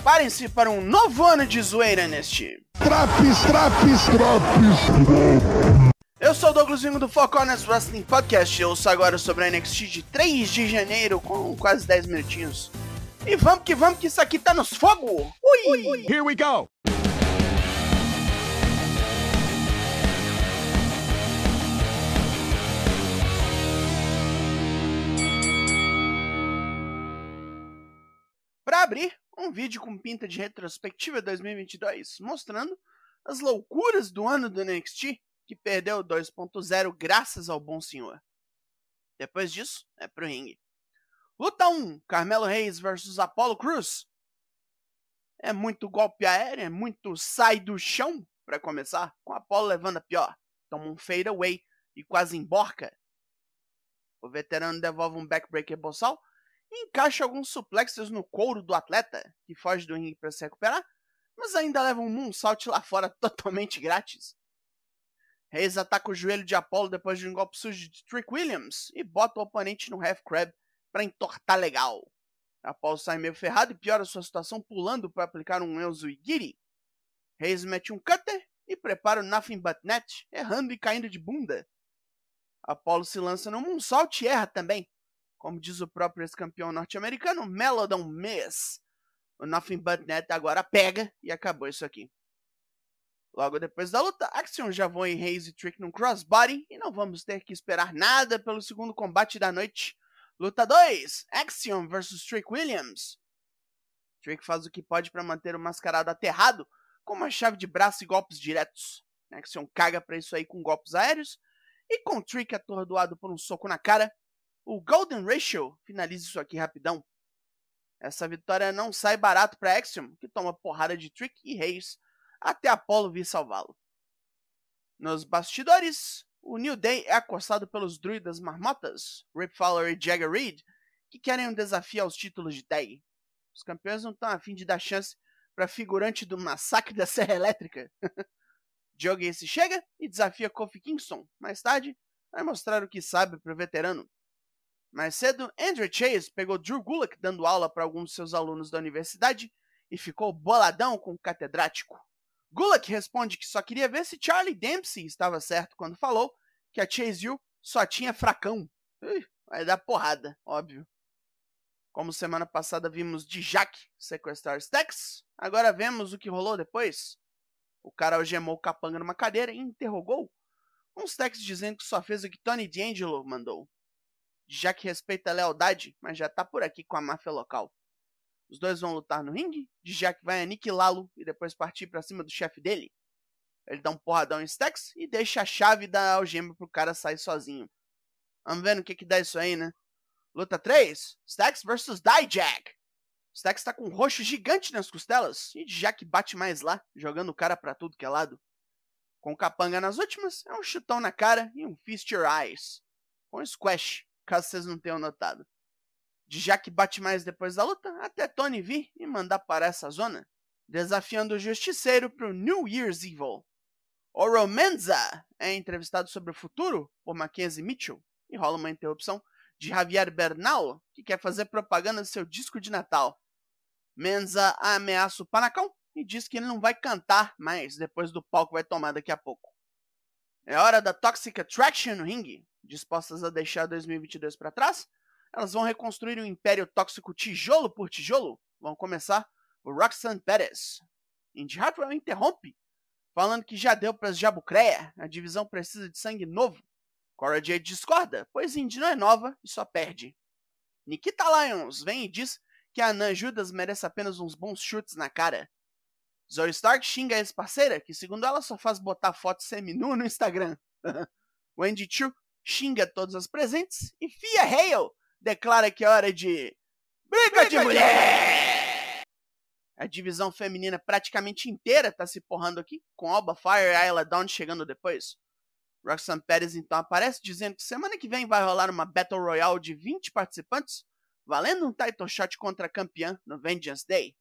Preparem-se para um novo ano de zoeira neste. Traps, traps, traps. Eu sou o Douglas Vingo do Corners Wrestling Podcast. Eu ouço agora sobre a NXT de 3 de janeiro com quase 10 minutinhos. E vamos que vamos que isso aqui tá nos fogo! Ui! Here we go. Para abrir, um vídeo com pinta de retrospectiva 2022, mostrando as loucuras do ano do NXT, que perdeu 2.0 graças ao bom senhor. Depois disso, é pro ringue. Luta 1, Carmelo Reis versus Apollo Cruz. É muito golpe aéreo, é muito sai do chão, para começar, com Apollo levando a pior. Toma um fade away e quase emborca. O veterano devolve um backbreaker boçal encaixa alguns suplexes no couro do atleta, que foge do ringue para se recuperar, mas ainda leva um moonsault lá fora totalmente grátis. Reis ataca o joelho de Apollo depois de um golpe sujo de Trick Williams e bota o oponente no half crab para entortar legal. Apollo sai meio ferrado e piora sua situação pulando para aplicar um Enzui Reis mete um cutter e prepara o Nothing But Net, errando e caindo de bunda. Apollo se lança no moonsault e erra também. Como diz o próprio ex-campeão norte-americano, Melodon Miss. O Nothing But Net agora pega e acabou isso aqui. Logo depois da luta, Axiom já voa em Reis e Trick num crossbody e não vamos ter que esperar nada pelo segundo combate da noite. Luta 2: Axiom vs Trick Williams. Trick faz o que pode para manter o mascarado aterrado com uma chave de braço e golpes diretos. Axiom caga para isso aí com golpes aéreos e com Trick atordoado por um soco na cara, o Golden Ratio finaliza isso aqui rapidão. Essa vitória não sai barato para Axiom, que toma porrada de Trick e Reis até Apollo vir salvá-lo. Nos bastidores, o New Day é acostado pelos druidas marmotas, Rip Fowler e Jagger Reed, que querem um desafio aos títulos de tag. Os campeões não estão afim de dar chance para figurante do massacre da Serra Elétrica. Joe Gacy chega e desafia Kofi Kingston. Mais tarde, vai mostrar o que sabe para o veterano. Mais cedo, Andrew Chase pegou Drew Gulak dando aula para alguns de seus alunos da universidade e ficou boladão com o catedrático. Gulak responde que só queria ver se Charlie Dempsey estava certo quando falou que a Chase U só tinha fracão. Ui, vai dar porrada, óbvio. Como semana passada vimos de Jack sequestrar Stax, agora vemos o que rolou depois. O cara algemou o capanga numa cadeira e interrogou, com Stax dizendo que só fez o que Tony D'Angelo mandou. Jack respeita a lealdade, mas já tá por aqui com a máfia local. Os dois vão lutar no ringue, Jack vai aniquilá-lo e depois partir para cima do chefe dele. Ele dá um porradão em Stax e deixa a chave da algema pro cara sair sozinho. Vamos ver no que que dá isso aí, né? Luta 3, Stax vs Dijak. Stax tá com um roxo gigante nas costelas e Jack bate mais lá, jogando o cara pra tudo que é lado. Com capanga nas últimas, é um chutão na cara e um Feast Your Eyes. Com squash, caso vocês não tenham notado. De Jack bate mais depois da luta, até Tony vir e mandar para essa zona, desafiando o Justiceiro pro New Year's Evil. Oro Menza é entrevistado sobre o futuro por Mackenzie Mitchell e rola uma interrupção de Javier Bernal, que quer fazer propaganda do seu disco de Natal. Menza ameaça o Panacão e diz que ele não vai cantar mais depois do palco vai tomar daqui a pouco. É hora da Toxic Attraction no ringue, dispostas a deixar 2022 para trás elas vão reconstruir o um império tóxico tijolo por tijolo. Vão começar o Roxanne Perez. Indy Hartwell interrompe, falando que já deu para as Jabucreia, a divisão precisa de sangue novo. Cora Jade discorda, pois Indy não é nova e só perde. Nikita Lyons vem e diz que a Anã Judas merece apenas uns bons chutes na cara. Zoe Stark xinga a ex-parceira, que segundo ela só faz botar foto semi-nua no Instagram. Wendy Chu xinga todas as presentes e Fia Hale declara que é hora de. Briga, de, mulher! A divisão feminina praticamente inteira está se porrando aqui, com Alba Fire e Ayla Dawn chegando depois. Roxanne Perez então aparece dizendo que semana que vem vai rolar uma Battle Royale de 20 participantes, valendo um title shot contra a campeã no Vengeance Day.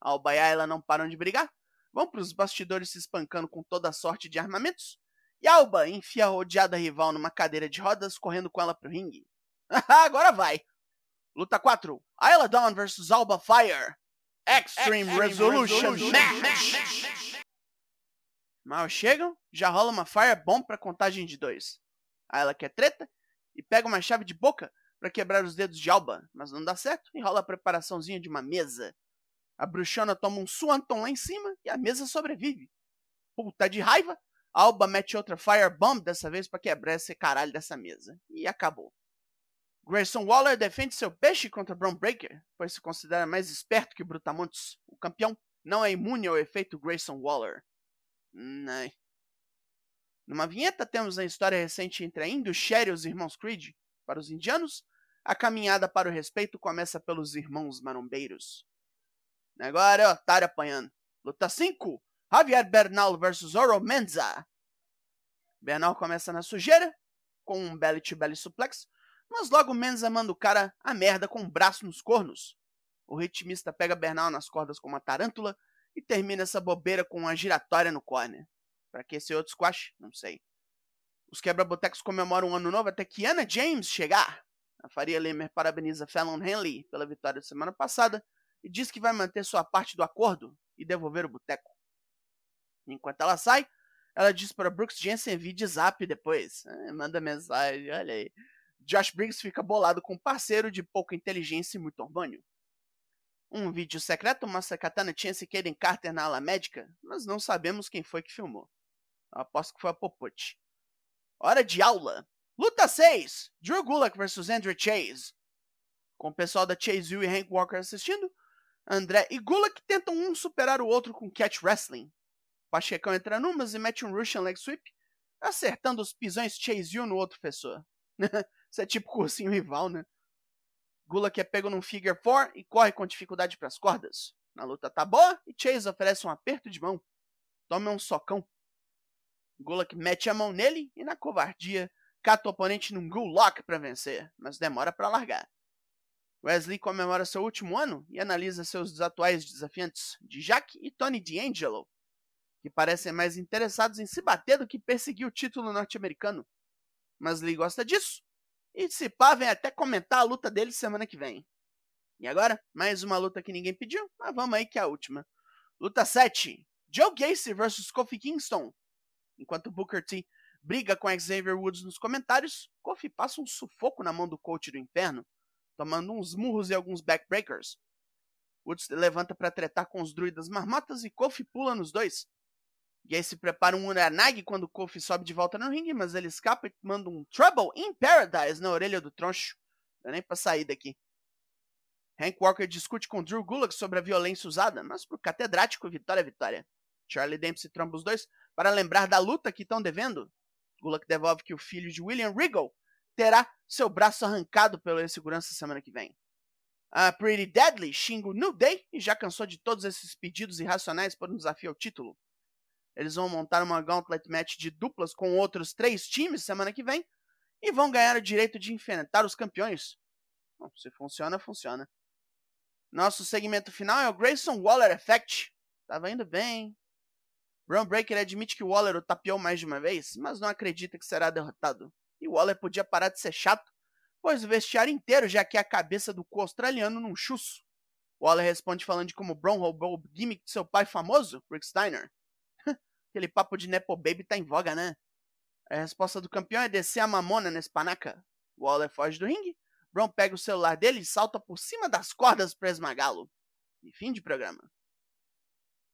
Alba e Ayla não param de brigar, vão para os bastidores se espancando com toda sorte de armamentos, e Alba enfia a rodeada rival numa cadeira de rodas, correndo com ela pro ringue. Agora vai. Luta 4. Ayla Dawn vs Alba Fire. Extreme, Extreme Resolution, Resolution Match. Mal chegam, já rola uma Firebomb pra contagem de dois. Aí ela quer treta e pega uma chave de boca para quebrar os dedos de Alba, mas não dá certo e rola a preparaçãozinha de uma mesa. A bruxona toma um Swanton lá em cima e a mesa sobrevive. Puta de raiva, Alba mete outra Firebomb dessa vez para quebrar esse caralho dessa mesa. E acabou. Grayson Waller defende seu peixe contra Brown Breaker, pois se considera mais esperto que Brutamontes. O campeão não é imune ao efeito Grayson Waller. Não. Numa vinheta temos a história recente entre a Indo-Sherry e os irmãos Creed. Para os indianos, a caminhada para o respeito começa pelos irmãos marombeiros. Agora é otário apanhando. Luta 5. Javier Bernal versus Oro Menza. Bernal começa na sujeira, com um belly to belly suplex, mas logo Menza manda o cara a merda com o um braço nos cornos. O ritmista pega Bernal nas cordas com uma tarântula e termina essa bobeira com uma giratória no corner. Pra que esse outro squash? Não sei. Os quebra-botecos comemoram um ano novo até que Anna James chegar. A Faria Lemer parabeniza Fallon Henley pela vitória da semana passada e diz que vai manter sua parte do acordo e devolver o boteco. Enquanto ela sai, ela diz para Brooks Jensen vir de zap depois. É, manda mensagem, olha aí. Josh Briggs fica bolado com um parceiro de pouca inteligência e muito urbânio. Um vídeo secreto mostra Katana Chance e Kaden Carter na ala médica, mas não sabemos quem foi que filmou. Eu aposto que foi a Popote. Hora de aula! Luta 6! Drew Gulak vs Andrew Chase. Com o pessoal da Chase U e Hank Walker assistindo, André e Gulak tentam um superar o outro com catch wrestling. Pachecão entra numas e mete um Russian leg sweep, acertando os pisões Chase U no outro professor. Isso é tipo cursinho rival, né? Gulak é pego num figure 4 e corre com dificuldade para as cordas. Na luta tá boa e Chase oferece um aperto de mão. Toma um socão. Gulak mete a mão nele e, na covardia, cata o oponente num Gulak para vencer, mas demora para largar. Wesley comemora seu último ano e analisa seus atuais desafiantes, de Jack e Tony D'Angelo, que parecem mais interessados em se bater do que perseguir o título norte-americano. Mas Lee gosta disso, e se pá, vem até comentar a luta dele semana que vem. E agora, mais uma luta que ninguém pediu, mas vamos aí que é a última. Luta 7. Joe Gacy vs Kofi Kingston. Enquanto Booker T briga com Xavier Woods nos comentários, Kofi passa um sufoco na mão do coach do inferno, tomando uns murros e alguns backbreakers. Woods levanta para tretar com os druidas marmotas e Kofi pula nos dois. Gacy prepara um Uranagi quando Kofi sobe de volta no ringue, mas ele escapa e manda um Trouble in Paradise na orelha do troncho. Não dá nem pra sair daqui. Hank Walker discute com Drew Gulak sobre a violência usada, mas pro catedrático, vitória é vitória. Charlie Dempsey tromba os dois para lembrar da luta que estão devendo. Gulak devolve que o filho de William Regal terá seu braço arrancado pelo segurança semana que vem. A Pretty Deadly xinga o New Day e já cansou de todos esses pedidos irracionais por um desafio ao título. Eles vão montar uma Gauntlet Match de duplas com outros três times semana que vem e vão ganhar o direito de enfrentar os campeões. Bom, se funciona, funciona. Nosso segmento final é o Grayson Waller Effect. Tava indo bem. Brown Breaker admite que Waller o tapeou mais de uma vez, mas não acredita que será derrotado. E Waller podia parar de ser chato, pois o vestiário inteiro já quer a cabeça do cu australiano num chusso. Waller responde falando de como Brown roubou o gimmick de seu pai famoso, Rick Steiner. Aquele papo de Nepo Baby tá em voga, né? A resposta do campeão é descer a mamona nesse panaca. Waller foge do ringue. Brown pega o celular dele e salta por cima das cordas para esmagá-lo. E fim de programa.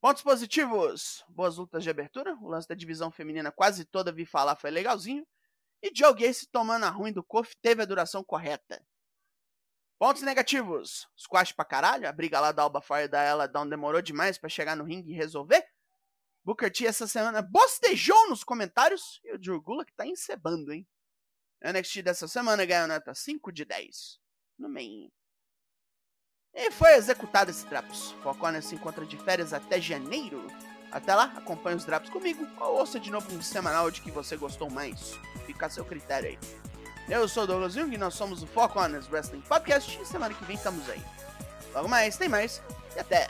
Pontos positivos. Boas lutas de abertura. O lance da divisão feminina quase toda vi falar foi legalzinho. E Joe Gacy tomando a ruim do Kofi teve a duração correta. Pontos negativos. Squash pra caralho. A briga lá da Alba Fire da Ella Down demorou demais para chegar no ringue e resolver. Booker T essa semana bostejou nos comentários e o Drew Gulak tá encebando, hein? A NXT dessa semana ganhou nota 5 de 10 no main. E foi executado esse Drapos. Focona se encontra de férias até janeiro. Até lá, acompanhe os Drapos comigo ou ouça de novo um semanal de que você gostou mais. Fica a seu critério aí. Eu sou o Douglas Jung e nós somos o Foco Honors Wrestling Podcast e semana que vem estamos aí. Logo mais, tem mais e até!